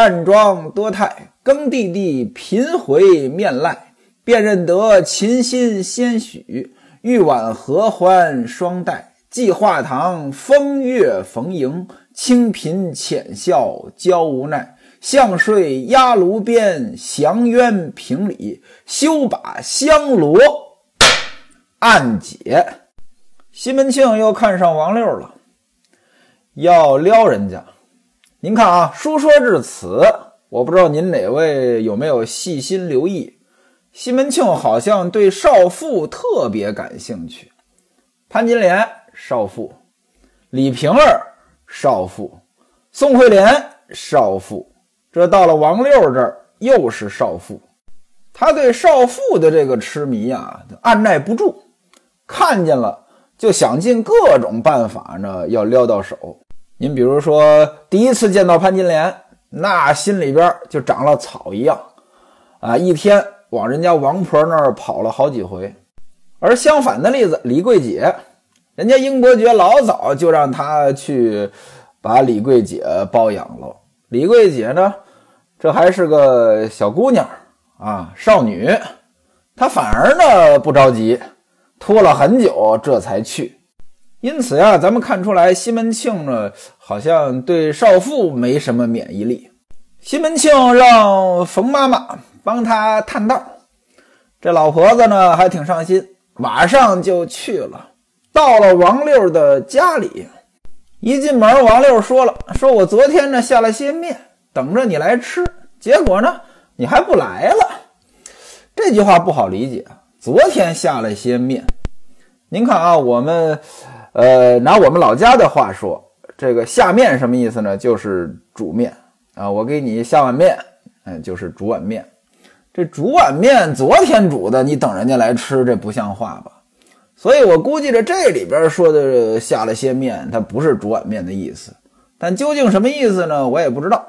淡妆多态，更弟弟频回面赖，便认得琴心先许，玉碗合欢双带，寄画堂风月逢迎，清贫浅笑娇无奈。向睡压炉边，降冤平里，休把香罗暗解。西门庆又看上王六了，要撩人家。您看啊，书说至此，我不知道您哪位有没有细心留意，西门庆好像对少妇特别感兴趣。潘金莲少妇，李瓶儿少妇，宋惠莲少妇。这到了王六这儿，又是少妇，他对少妇的这个痴迷啊，按耐不住，看见了就想尽各种办法呢，要撩到手。您比如说，第一次见到潘金莲，那心里边就长了草一样，啊，一天往人家王婆那儿跑了好几回。而相反的例子，李桂姐，人家英伯爵老早就让他去把李桂姐包养了。李桂姐呢，这还是个小姑娘啊，少女，她反而呢不着急，拖了很久这才去。因此呀，咱们看出来西门庆呢，好像对少妇没什么免疫力。西门庆让冯妈妈帮他探道，这老婆子呢还挺上心，马上就去了。到了王六的家里。一进门，王六说了：“说我昨天呢下了些面，等着你来吃，结果呢你还不来了。”这句话不好理解。昨天下了些面，您看啊，我们呃拿我们老家的话说，这个下面什么意思呢？就是煮面啊。我给你下碗面，嗯，就是煮碗面。这煮碗面昨天煮的，你等人家来吃，这不像话吧？所以我估计着这里边说的下了些面，它不是煮碗面的意思，但究竟什么意思呢？我也不知道。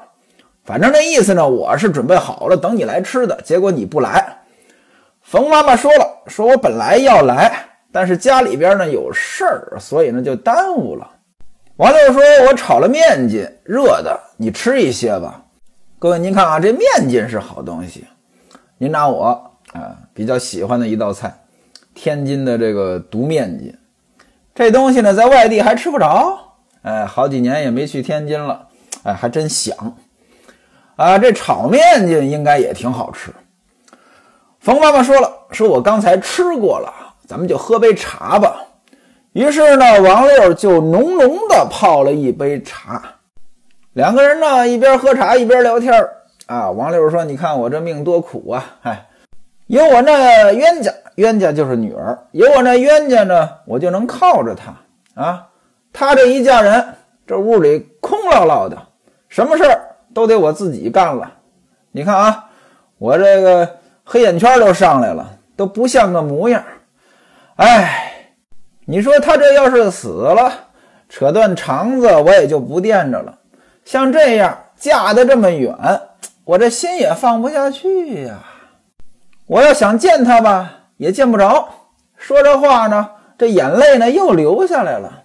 反正那意思呢，我是准备好了等你来吃的，结果你不来。冯妈妈说了，说我本来要来，但是家里边呢有事儿，所以呢就耽误了。王六说：“我炒了面筋，热的，你吃一些吧。”各位您看啊，这面筋是好东西，您拿我啊比较喜欢的一道菜。天津的这个独面筋，这东西呢，在外地还吃不着。哎，好几年也没去天津了，哎，还真想啊。这炒面筋应该也挺好吃。冯妈妈说了，说我刚才吃过了，咱们就喝杯茶吧。于是呢，王六就浓浓的泡了一杯茶。两个人呢，一边喝茶一边聊天啊。王六说：“你看我这命多苦啊，哎。”有我那冤家，冤家就是女儿。有我那冤家呢，我就能靠着她啊。她这一嫁人，这屋里空落落的，什么事儿都得我自己干了。你看啊，我这个黑眼圈都上来了，都不像个模样。哎，你说她这要是死了，扯断肠子，我也就不惦着了。像这样嫁得这么远，我这心也放不下去呀。我要想见他吧，也见不着。说这话呢，这眼泪呢又流下来了。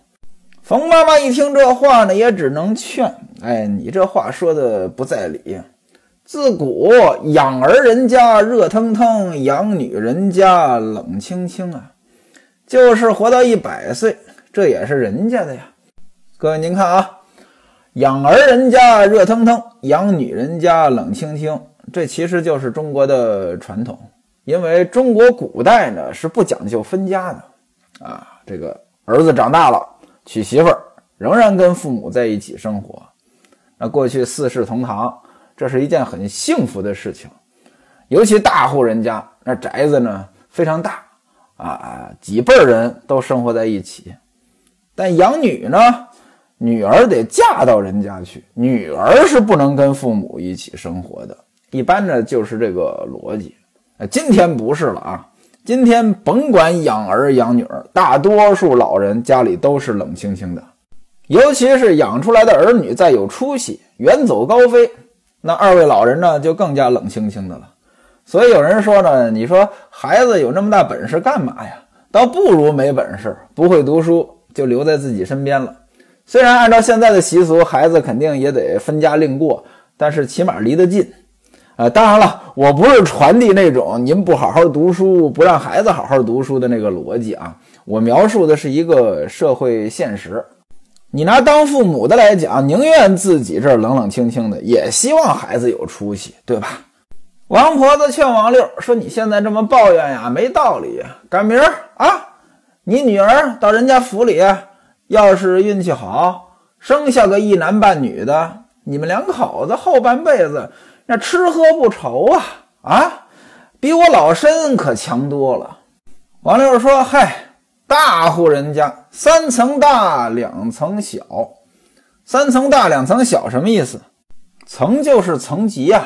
冯妈妈一听这话呢，也只能劝：“哎，你这话说的不在理。自古养儿人家热腾腾，养女人家冷清清啊。就是活到一百岁，这也是人家的呀。各位您看啊，养儿人家热腾腾，养女人家冷清清，这其实就是中国的传统。”因为中国古代呢是不讲究分家的，啊，这个儿子长大了娶媳妇儿，仍然跟父母在一起生活。那过去四世同堂，这是一件很幸福的事情。尤其大户人家，那宅子呢非常大，啊，几辈人都生活在一起。但养女呢，女儿得嫁到人家去，女儿是不能跟父母一起生活的。一般呢就是这个逻辑。今天不是了啊！今天甭管养儿养女，大多数老人家里都是冷清清的，尤其是养出来的儿女再有出息，远走高飞，那二位老人呢就更加冷清清的了。所以有人说呢，你说孩子有那么大本事干嘛呀？倒不如没本事，不会读书就留在自己身边了。虽然按照现在的习俗，孩子肯定也得分家另过，但是起码离得近。啊，当然了，我不是传递那种您不好好读书，不让孩子好好读书的那个逻辑啊。我描述的是一个社会现实。你拿当父母的来讲，宁愿自己这儿冷冷清清的，也希望孩子有出息，对吧？王婆子劝王六说：“你现在这么抱怨呀，没道理。赶明儿啊，你女儿到人家府里，要是运气好，生下个一男半女的，你们两口子后半辈子。”那吃喝不愁啊啊，比我老身可强多了。王六说：“嗨，大户人家三层大两层小，三层大两层小什么意思？层就是层级呀。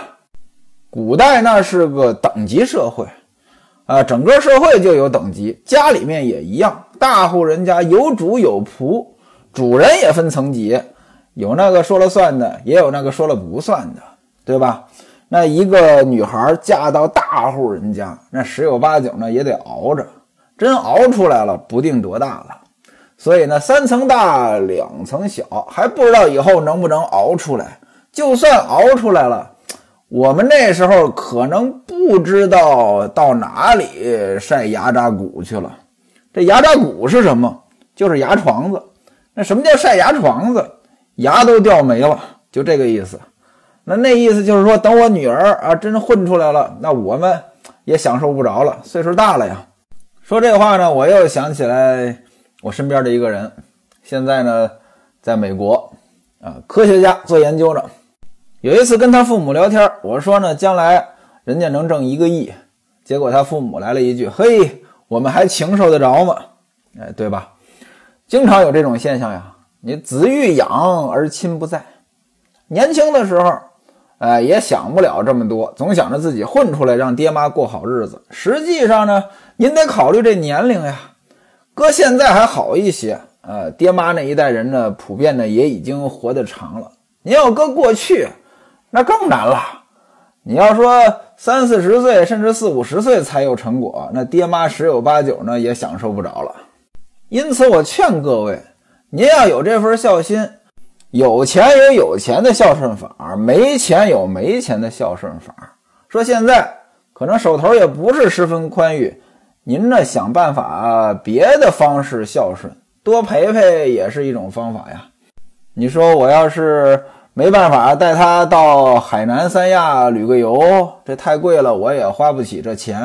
古代那是个等级社会啊，整个社会就有等级，家里面也一样。大户人家有主有仆，主人也分层级，有那个说了算的，也有那个说了不算的。”对吧？那一个女孩嫁到大户人家，那十有八九呢也得熬着，真熬出来了，不定多大了。所以呢，三层大两层小，还不知道以后能不能熬出来。就算熬出来了，我们那时候可能不知道到哪里晒牙扎骨去了。这牙扎骨是什么？就是牙床子。那什么叫晒牙床子？牙都掉没了，就这个意思。那那意思就是说，等我女儿啊真混出来了，那我们也享受不着了，岁数大了呀。说这话呢，我又想起来我身边的一个人，现在呢在美国啊，科学家做研究呢。有一次跟他父母聊天，我说呢，将来人家能挣一个亿，结果他父母来了一句：“嘿，我们还情受得着吗？”哎，对吧？经常有这种现象呀，你子欲养而亲不在，年轻的时候。哎，也想不了这么多，总想着自己混出来，让爹妈过好日子。实际上呢，您得考虑这年龄呀。搁现在还好一些，呃，爹妈那一代人呢，普遍呢也已经活得长了。您要搁过去，那更难了。你要说三四十岁，甚至四五十岁才有成果，那爹妈十有八九呢也享受不着了。因此，我劝各位，您要有这份孝心。有钱有有钱的孝顺法，没钱有没钱的孝顺法。说现在可能手头也不是十分宽裕，您呢想办法别的方式孝顺，多陪陪也是一种方法呀。你说我要是没办法带他到海南三亚旅个游，这太贵了，我也花不起这钱。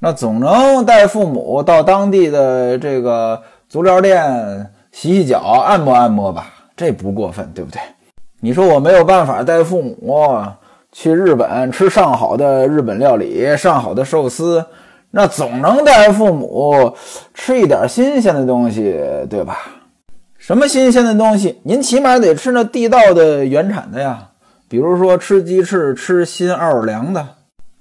那总能带父母到当地的这个足疗店洗洗脚、按摩按摩吧。这不过分，对不对？你说我没有办法带父母去日本吃上好的日本料理、上好的寿司，那总能带父母吃一点新鲜的东西，对吧？什么新鲜的东西？您起码得吃那地道的原产的呀，比如说吃鸡翅、吃新奥尔良的、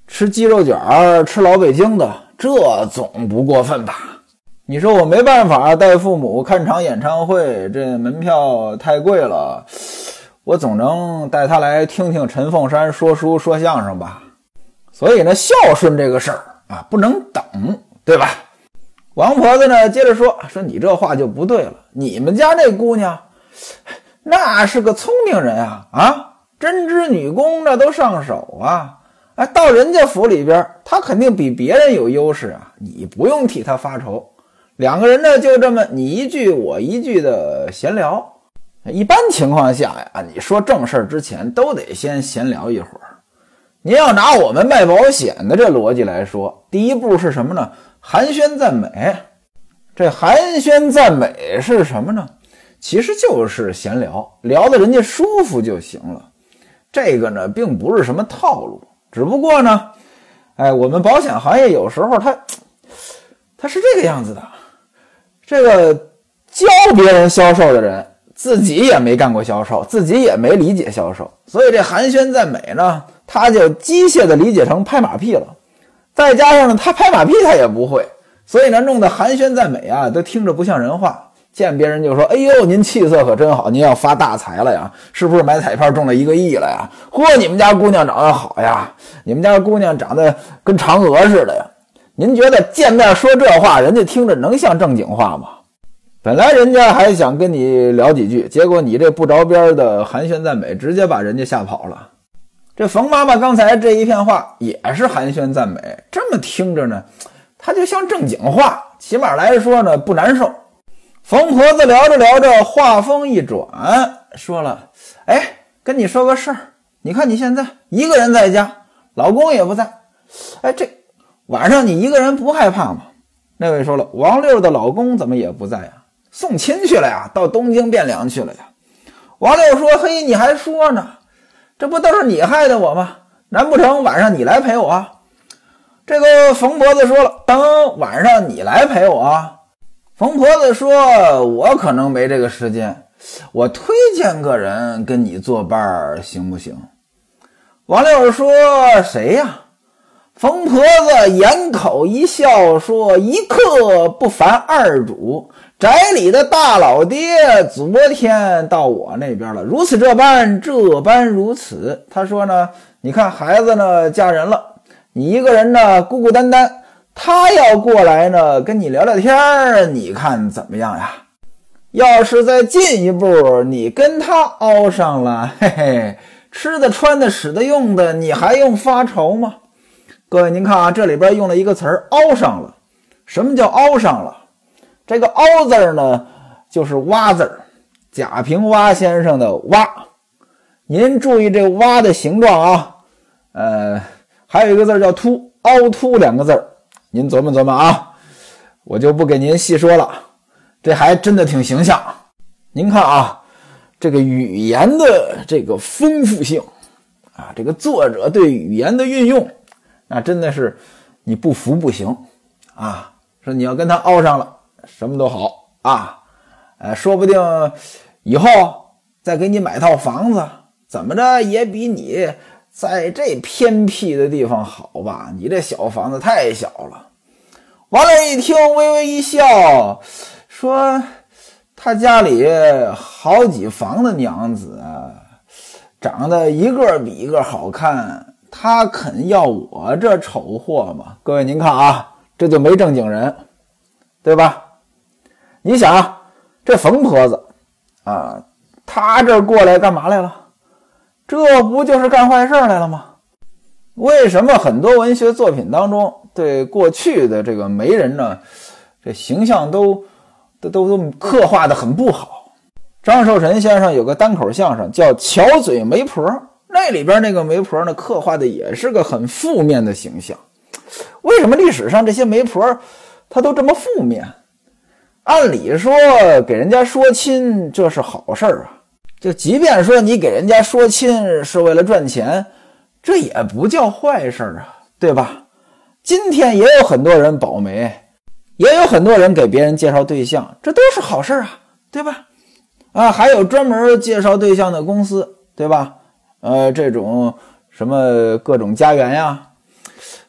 吃鸡肉卷儿、吃老北京的，这总不过分吧？你说我没办法带父母看场演唱会，这门票太贵了。我总能带他来听听陈凤山说书说相声吧。所以呢，孝顺这个事儿啊，不能等，对吧？王婆子呢，接着说说你这话就不对了。你们家那姑娘，那是个聪明人啊啊，针织女工那都上手啊。哎，到人家府里边，她肯定比别人有优势啊。你不用替她发愁。两个人呢，就这么你一句我一句的闲聊。一般情况下呀，你说正事之前都得先闲聊一会儿。您要拿我们卖保险的这逻辑来说，第一步是什么呢？寒暄赞美。这寒暄赞美是什么呢？其实就是闲聊，聊得人家舒服就行了。这个呢，并不是什么套路，只不过呢，哎，我们保险行业有时候它，它是这个样子的。这个教别人销售的人，自己也没干过销售，自己也没理解销售，所以这寒暄赞美呢，他就机械的理解成拍马屁了。再加上呢，他拍马屁他也不会，所以呢，弄得寒暄赞美啊，都听着不像人话。见别人就说：“哎呦，您气色可真好，您要发大财了呀？是不是买彩票中了一个亿了呀？嚯，你们家姑娘长得好呀，你们家姑娘长得跟嫦娥似的呀。”您觉得见面说这话，人家听着能像正经话吗？本来人家还想跟你聊几句，结果你这不着边的寒暄赞美，直接把人家吓跑了。这冯妈妈刚才这一片话也是寒暄赞美，这么听着呢，她就像正经话，起码来说呢不难受。冯婆子聊着聊着，话锋一转，说了：“哎，跟你说个事儿，你看你现在一个人在家，老公也不在，哎，这晚上你一个人不害怕吗？”那位说了：“王六的老公怎么也不在呀？送亲去了呀，到东京汴梁去了呀。”王六说：“嘿，你还说呢？”这不都是你害的我吗？难不成晚上你来陪我？这个冯婆子说了，等晚上你来陪我。冯婆子说：“我可能没这个时间，我推荐个人跟你作伴，行不行？”王六说：“谁呀？”冯婆子掩口一笑说：“一刻不烦二主。”宅里的大老爹昨天到我那边了，如此这般，这般如此。他说呢，你看孩子呢嫁人了，你一个人呢孤孤单单，他要过来呢跟你聊聊天，你看怎么样呀？要是再进一步，你跟他熬上了，嘿嘿，吃的、穿的、使的、用的，你还用发愁吗？各位，您看啊，这里边用了一个词儿“熬上了”，什么叫熬上了？这个“凹”字儿呢，就是“蛙”字儿，贾平凹先生的“蛙”。您注意这“蛙”的形状啊，呃，还有一个字叫“凸”，“凹凸”两个字儿，您琢磨琢磨啊。我就不给您细说了，这还真的挺形象。您看啊，这个语言的这个丰富性啊，这个作者对语言的运用，那真的是你不服不行啊。说你要跟他凹上了。什么都好啊，呃，说不定以后再给你买套房子，怎么着也比你在这偏僻的地方好吧？你这小房子太小了。王磊一听，微微一笑，说：“他家里好几房的娘子，长得一个比一个好看，他肯要我这丑货吗？”各位您看啊，这就没正经人，对吧？你想啊，这冯婆子啊，她这过来干嘛来了？这不就是干坏事来了吗？为什么很多文学作品当中对过去的这个媒人呢，这形象都都都都刻画的很不好？张寿臣先生有个单口相声叫《巧嘴媒婆》，那里边那个媒婆呢，刻画的也是个很负面的形象。为什么历史上这些媒婆她都这么负面？按理说，给人家说亲这是好事儿啊。就即便说你给人家说亲是为了赚钱，这也不叫坏事儿啊，对吧？今天也有很多人保媒，也有很多人给别人介绍对象，这都是好事儿啊，对吧？啊，还有专门介绍对象的公司，对吧？呃，这种什么各种家园呀，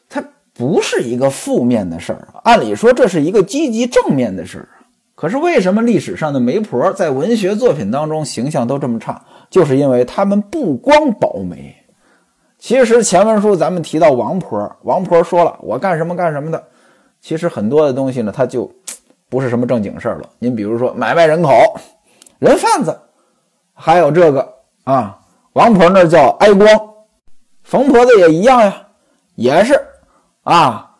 它不是一个负面的事儿。按理说，这是一个积极正面的事儿。可是为什么历史上的媒婆在文学作品当中形象都这么差？就是因为他们不光保媒。其实前文书咱们提到王婆，王婆说了我干什么干什么的。其实很多的东西呢，他就不是什么正经事儿了。您比如说买卖人口、人贩子，还有这个啊，王婆那叫哀光，冯婆子也一样呀，也是啊。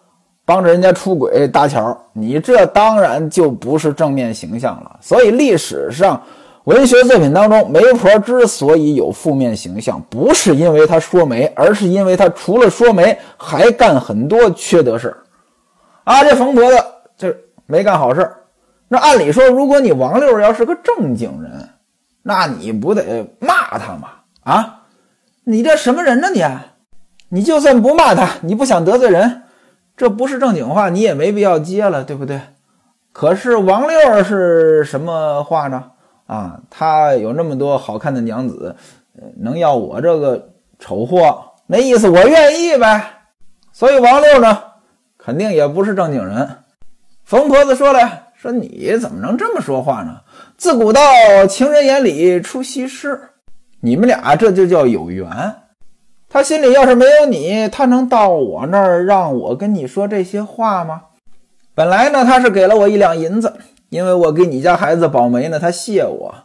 帮着人家出轨搭桥，你这当然就不是正面形象了。所以历史上文学作品当中，媒婆之所以有负面形象，不是因为她说媒，而是因为她除了说媒，还干很多缺德事儿。啊，这冯婆子这没干好事儿。那按理说，如果你王六要是个正经人，那你不得骂他吗？啊，你这什么人呢？你，你就算不骂他，你不想得罪人。这不是正经话，你也没必要接了，对不对？可是王六是什么话呢？啊，他有那么多好看的娘子，能要我这个丑货？那意思我愿意呗。所以王六呢，肯定也不是正经人。冯婆子说了，说你怎么能这么说话呢？自古道情人眼里出西施，你们俩这就叫有缘。他心里要是没有你，他能到我那儿让我跟你说这些话吗？本来呢，他是给了我一两银子，因为我给你家孩子保媒呢，他谢我。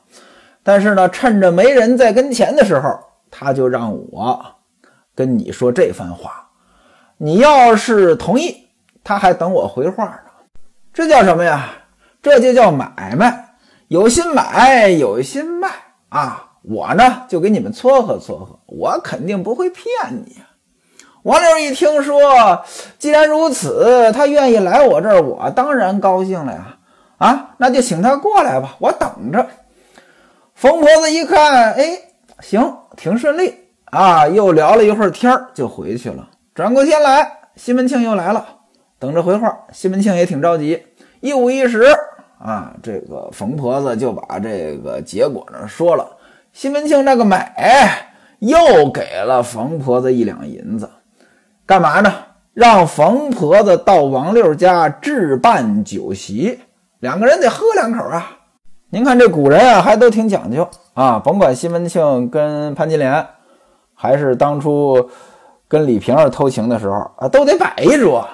但是呢，趁着没人在跟前的时候，他就让我跟你说这番话。你要是同意，他还等我回话呢。这叫什么呀？这就叫买卖，有心买，有心卖啊！我呢，就给你们撮合撮合，我肯定不会骗你。王六一听说，既然如此，他愿意来我这儿，我当然高兴了呀！啊，那就请他过来吧，我等着。冯婆子一看，哎，行，挺顺利啊，又聊了一会儿天儿，就回去了。转过天来，西门庆又来了，等着回话。西门庆也挺着急，一五一十啊，这个冯婆子就把这个结果呢说了。西门庆那个美又给了冯婆子一两银子，干嘛呢？让冯婆子到王六家置办酒席，两个人得喝两口啊。您看这古人啊，还都挺讲究啊。甭管西门庆跟潘金莲，还是当初跟李瓶儿偷情的时候啊，都得摆一桌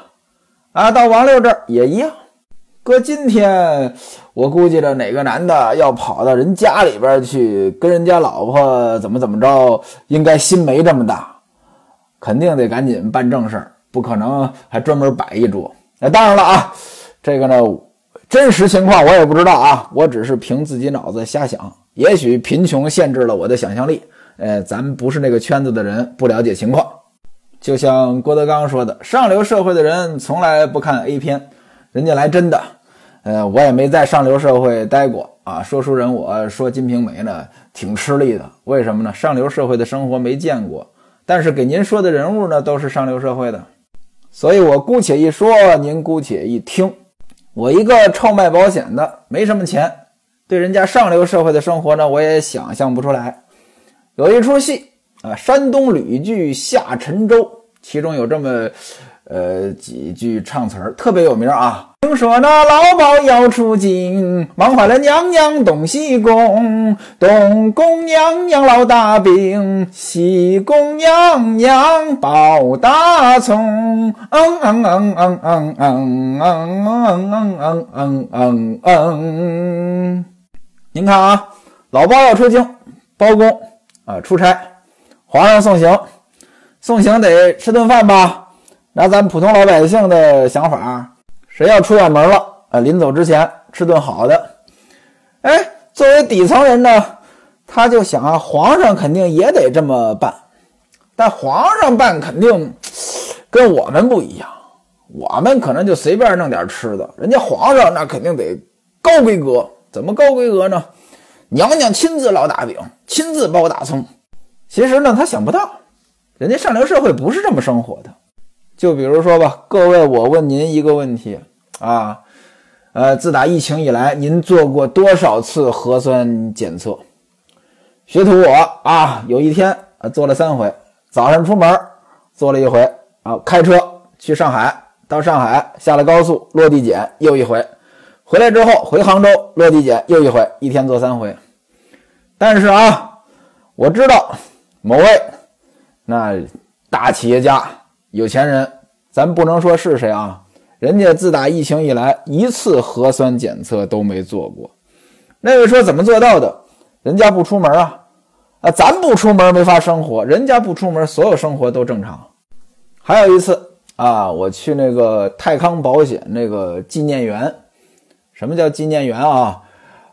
啊。到王六这儿也一样。搁今天，我估计着哪个男的要跑到人家里边去跟人家老婆怎么怎么着，应该心没这么大，肯定得赶紧办正事儿，不可能还专门摆一桌。那当然了啊，这个呢，真实情况我也不知道啊，我只是凭自己脑子瞎想，也许贫穷限制了我的想象力。呃，咱们不是那个圈子的人，不了解情况。就像郭德纲说的，上流社会的人从来不看 A 片，人家来真的。呃，我也没在上流社会待过啊。说书人我说《金瓶梅》呢，挺吃力的。为什么呢？上流社会的生活没见过，但是给您说的人物呢，都是上流社会的，所以我姑且一说，您姑且一听。我一个臭卖保险的，没什么钱，对人家上流社会的生活呢，我也想象不出来。有一出戏啊，山东吕剧《下沉舟》，其中有这么。呃，几句唱词儿特别有名啊。听说那老鸨要出京，忙坏了娘娘东西宫。东宫娘娘烙大饼，西宫娘娘包大葱。嗯嗯嗯嗯嗯嗯嗯嗯嗯嗯嗯嗯。您看啊，老鸨要出京，包公啊出差，皇上送行，送行得吃顿饭吧。拿咱普通老百姓的想法，谁要出远门了啊？临走之前吃顿好的。哎，作为底层人呢，他就想啊，皇上肯定也得这么办。但皇上办肯定跟我们不一样，我们可能就随便弄点吃的，人家皇上那肯定得高规格。怎么高规格呢？娘娘亲自烙大饼，亲自包大葱。其实呢，他想不到，人家上流社会不是这么生活的。就比如说吧，各位，我问您一个问题啊，呃，自打疫情以来，您做过多少次核酸检测？学徒我啊，有一天啊做了三回，早上出门做了一回啊，开车去上海，到上海下了高速落地检又一回，回来之后回杭州落地检又一回，一天做三回。但是啊，我知道某位那大企业家。有钱人，咱不能说是谁啊？人家自打疫情以来，一次核酸检测都没做过。那位说怎么做到的？人家不出门啊，啊，咱不出门没法生活，人家不出门，所有生活都正常。还有一次啊，我去那个泰康保险那个纪念园。什么叫纪念园啊？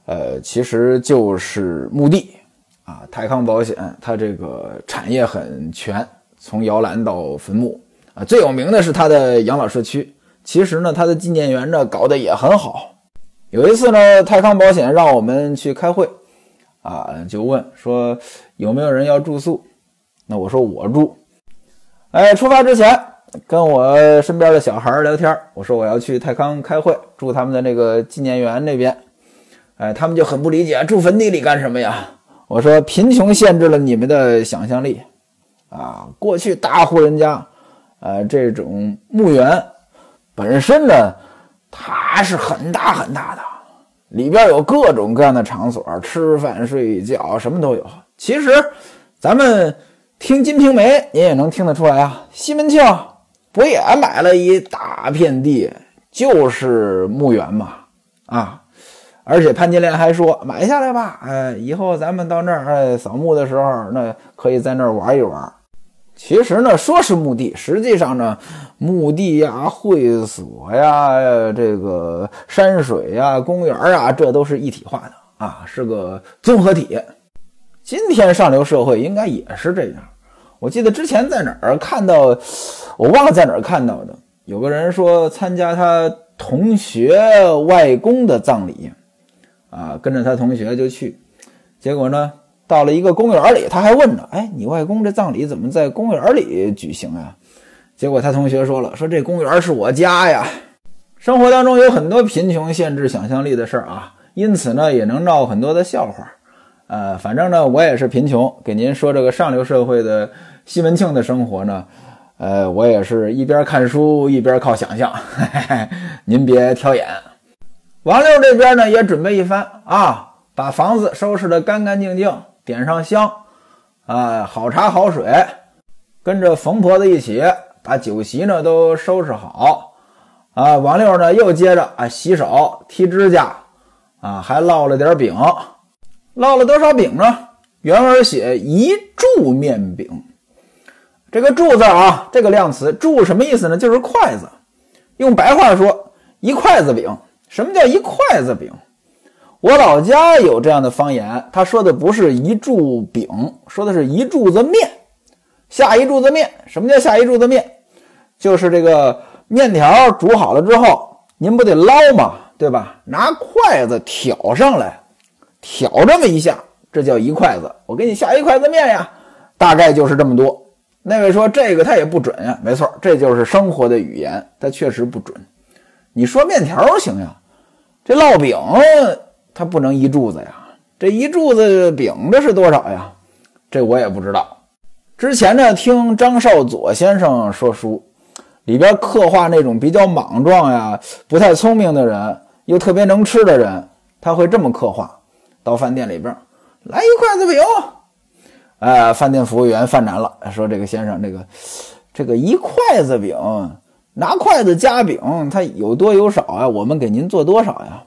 呃，其实就是墓地啊。泰康保险它这个产业很全，从摇篮到坟墓。啊，最有名的是他的养老社区。其实呢，他的纪念园呢搞得也很好。有一次呢，泰康保险让我们去开会，啊，就问说有没有人要住宿。那我说我住。哎，出发之前跟我身边的小孩聊天，我说我要去泰康开会，住他们的那个纪念园那边。哎，他们就很不理解，住坟地里干什么呀？我说贫穷限制了你们的想象力。啊，过去大户人家。呃，这种墓园本身呢，它是很大很大的，里边有各种各样的场所，吃饭、睡觉什么都有。其实，咱们听《金瓶梅》，您也能听得出来啊。西门庆不也买了一大片地，就是墓园嘛？啊，而且潘金莲还说买下来吧，哎，以后咱们到那儿哎扫墓的时候，那可以在那儿玩一玩。其实呢，说是墓地，实际上呢，墓地呀、会所呀、这个山水呀、公园啊，这都是一体化的啊，是个综合体。今天上流社会应该也是这样。我记得之前在哪儿看到，我忘了在哪儿看到的，有个人说参加他同学外公的葬礼，啊，跟着他同学就去，结果呢。到了一个公园里，他还问呢：“哎，你外公这葬礼怎么在公园里举行啊？”结果他同学说了：“说这公园是我家呀。”生活当中有很多贫穷限制想象力的事儿啊，因此呢也能闹很多的笑话。呃，反正呢我也是贫穷，给您说这个上流社会的西门庆的生活呢，呃，我也是一边看书一边靠想象，您别挑眼。王六这边呢也准备一番啊，把房子收拾得干干净净。点上香，啊，好茶好水，跟着冯婆子一起把酒席呢都收拾好，啊，王六呢又接着啊洗手、剔指甲，啊，还烙了点饼，烙了多少饼呢？原文写一柱面饼，这个柱字啊，这个量词柱什么意思呢？就是筷子，用白话说，一筷子饼。什么叫一筷子饼？我老家有这样的方言，他说的不是一柱饼，说的是一柱子面，下一柱子面。什么叫下一柱子面？就是这个面条煮好了之后，您不得捞吗？对吧？拿筷子挑上来，挑这么一下，这叫一筷子。我给你下一筷子面呀，大概就是这么多。那位说这个他也不准呀，没错，这就是生活的语言，它确实不准。你说面条行呀，这烙饼。他不能一柱子呀，这一柱子饼这是多少呀？这我也不知道。之前呢，听张少佐先生说书，里边刻画那种比较莽撞呀、不太聪明的人，又特别能吃的人，他会这么刻画：到饭店里边来一筷子饼。哎，饭店服务员犯难了，说这个先生，这个这个一筷子饼，拿筷子夹饼，它有多有少啊？我们给您做多少呀？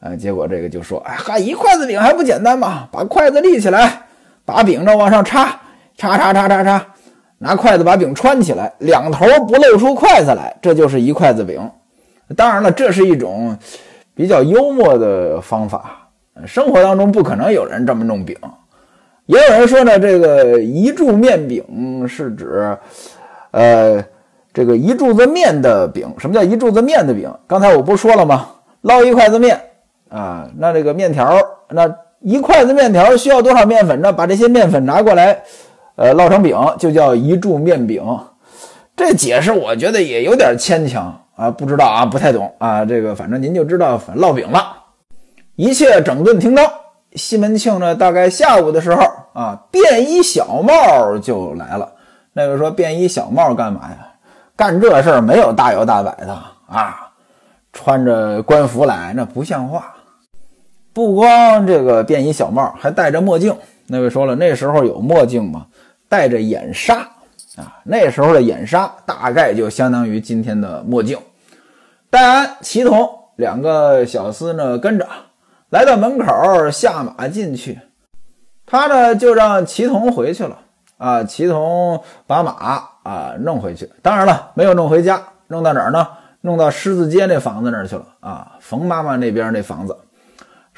哎，结果这个就说：“哎哈，一筷子饼还不简单吗？把筷子立起来，把饼呢往上插，插插插插插，拿筷子把饼穿起来，两头不露出筷子来，这就是一筷子饼。当然了，这是一种比较幽默的方法。生活当中不可能有人这么弄饼。也有人说呢，这个一柱面饼是指，呃，这个一柱子面的饼。什么叫一柱子面的饼？刚才我不说了吗？捞一筷子面。”啊，那这个面条，那一筷子面条需要多少面粉呢？把这些面粉拿过来，呃，烙成饼，就叫一柱面饼。这解释我觉得也有点牵强啊，不知道啊，不太懂啊。这个反正您就知道烙饼了。一切整顿停当，西门庆呢，大概下午的时候啊，便衣小帽就来了。那个说便衣小帽干嘛呀？干这事儿没有大摇大摆的啊，穿着官服来那不像话。不光这个便衣小帽，还戴着墨镜。那位说了，那时候有墨镜吗？戴着眼纱啊，那时候的眼纱大概就相当于今天的墨镜。戴安、齐同两个小厮呢，跟着来到门口，下马进去。他呢就让齐同回去了啊。齐同把马啊弄回去，当然了，没有弄回家，弄到哪儿呢？弄到狮子街那房子那儿去了啊。冯妈妈那边那房子。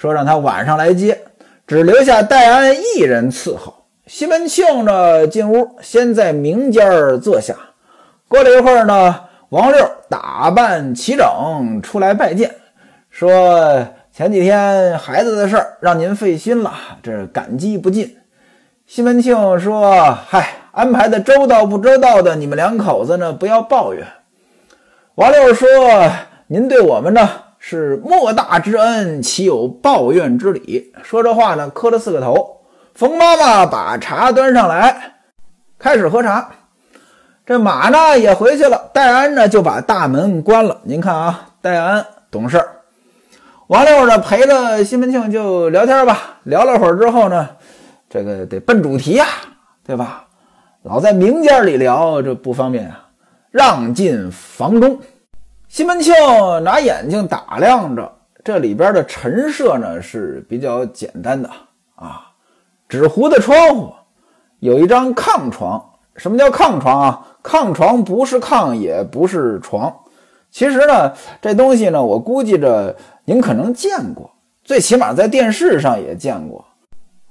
说让他晚上来接，只留下戴安一人伺候。西门庆呢进屋，先在明间坐下。过了一会儿呢，王六打扮齐整出来拜见，说前几天孩子的事儿让您费心了，这感激不尽。西门庆说：“嗨，安排的周到不周到的，你们两口子呢不要抱怨。”王六说：“您对我们呢？”是莫大之恩，岂有抱怨之理？说这话呢，磕了四个头。冯妈妈把茶端上来，开始喝茶。这马呢也回去了。戴安呢就把大门关了。您看啊，戴安懂事儿。王六呢陪着西门庆就聊天吧。聊了会儿之后呢，这个得奔主题呀，对吧？老在明间里聊，这不方便啊。让进房中。西门庆拿眼睛打量着这里边的陈设呢，是比较简单的啊，纸糊的窗户，有一张炕床，什么叫炕床啊？炕床不是炕，也不是床。其实呢，这东西呢，我估计着您可能见过，最起码在电视上也见过。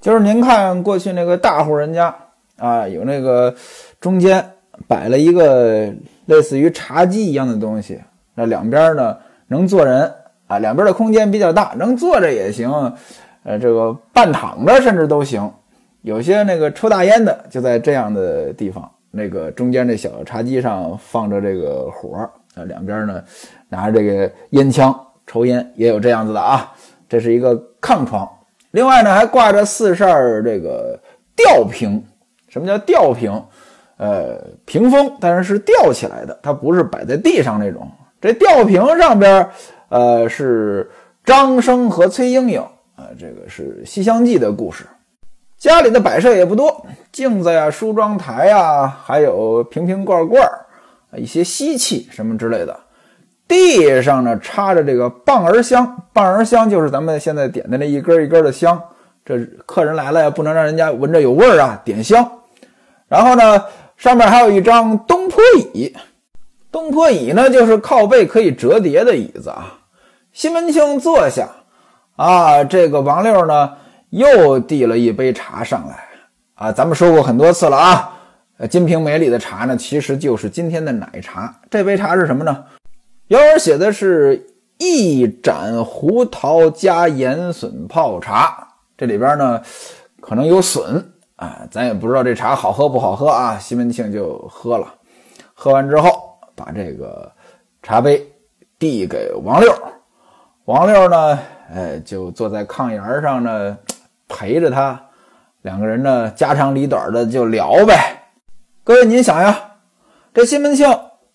就是您看过去那个大户人家啊，有那个中间摆了一个类似于茶几一样的东西，那两边呢能坐人啊，两边的空间比较大，能坐着也行，呃，这个半躺着甚至都行。有些那个抽大烟的就在这样的地方，那个中间这小茶几上放着这个火，啊，两边呢拿着这个烟枪抽烟，也有这样子的啊。这是一个炕床。另外呢，还挂着四扇这个吊屏。什么叫吊屏？呃，屏风，但是是吊起来的，它不是摆在地上那种。这吊瓶上边，呃，是张生和崔莺莺啊，这个是《西厢记》的故事。家里的摆设也不多，镜子呀、梳妆台呀，还有瓶瓶罐罐一些稀器什么之类的。地上呢插着这个棒儿香，棒儿香就是咱们现在点的那一根一根的香。这客人来了呀，不能让人家闻着有味儿啊，点香。然后呢，上面还有一张东坡椅，东坡椅呢就是靠背可以折叠的椅子啊。西门庆坐下，啊，这个王六呢又递了一杯茶上来啊。咱们说过很多次了啊，《金瓶梅》里的茶呢，其实就是今天的奶茶。这杯茶是什么呢？原文写的是一盏胡桃加盐笋泡茶，这里边呢可能有笋啊，咱也不知道这茶好喝不好喝啊。西门庆就喝了，喝完之后把这个茶杯递给王六，王六呢，哎，就坐在炕沿上呢陪着他，两个人呢家长里短的就聊呗。各位您想呀，这西门庆。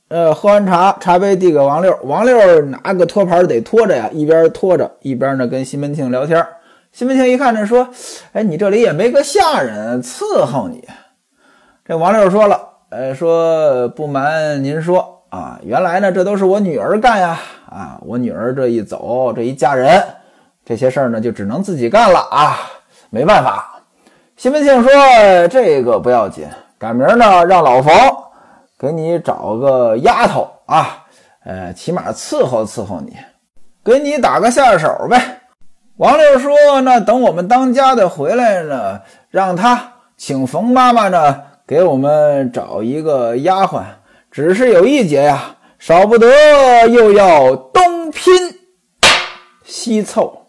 呃，喝完茶，茶杯递给王六，王六拿个托盘得拖着呀，一边拖着一边呢跟西门庆聊天。西门庆一看这说：“哎，你这里也没个下人伺候你。”这王六说了：“呃，说不瞒您说啊，原来呢这都是我女儿干呀。啊，我女儿这一走，这一嫁人，这些事儿呢就只能自己干了啊，没办法。”西门庆说：“这个不要紧，赶明儿呢让老冯。”给你找个丫头啊，呃，起码伺候伺候你，给你打个下手呗。王六说：“那等我们当家的回来呢，让他请冯妈妈呢给我们找一个丫鬟。只是有一节呀，少不得又要东拼西凑。”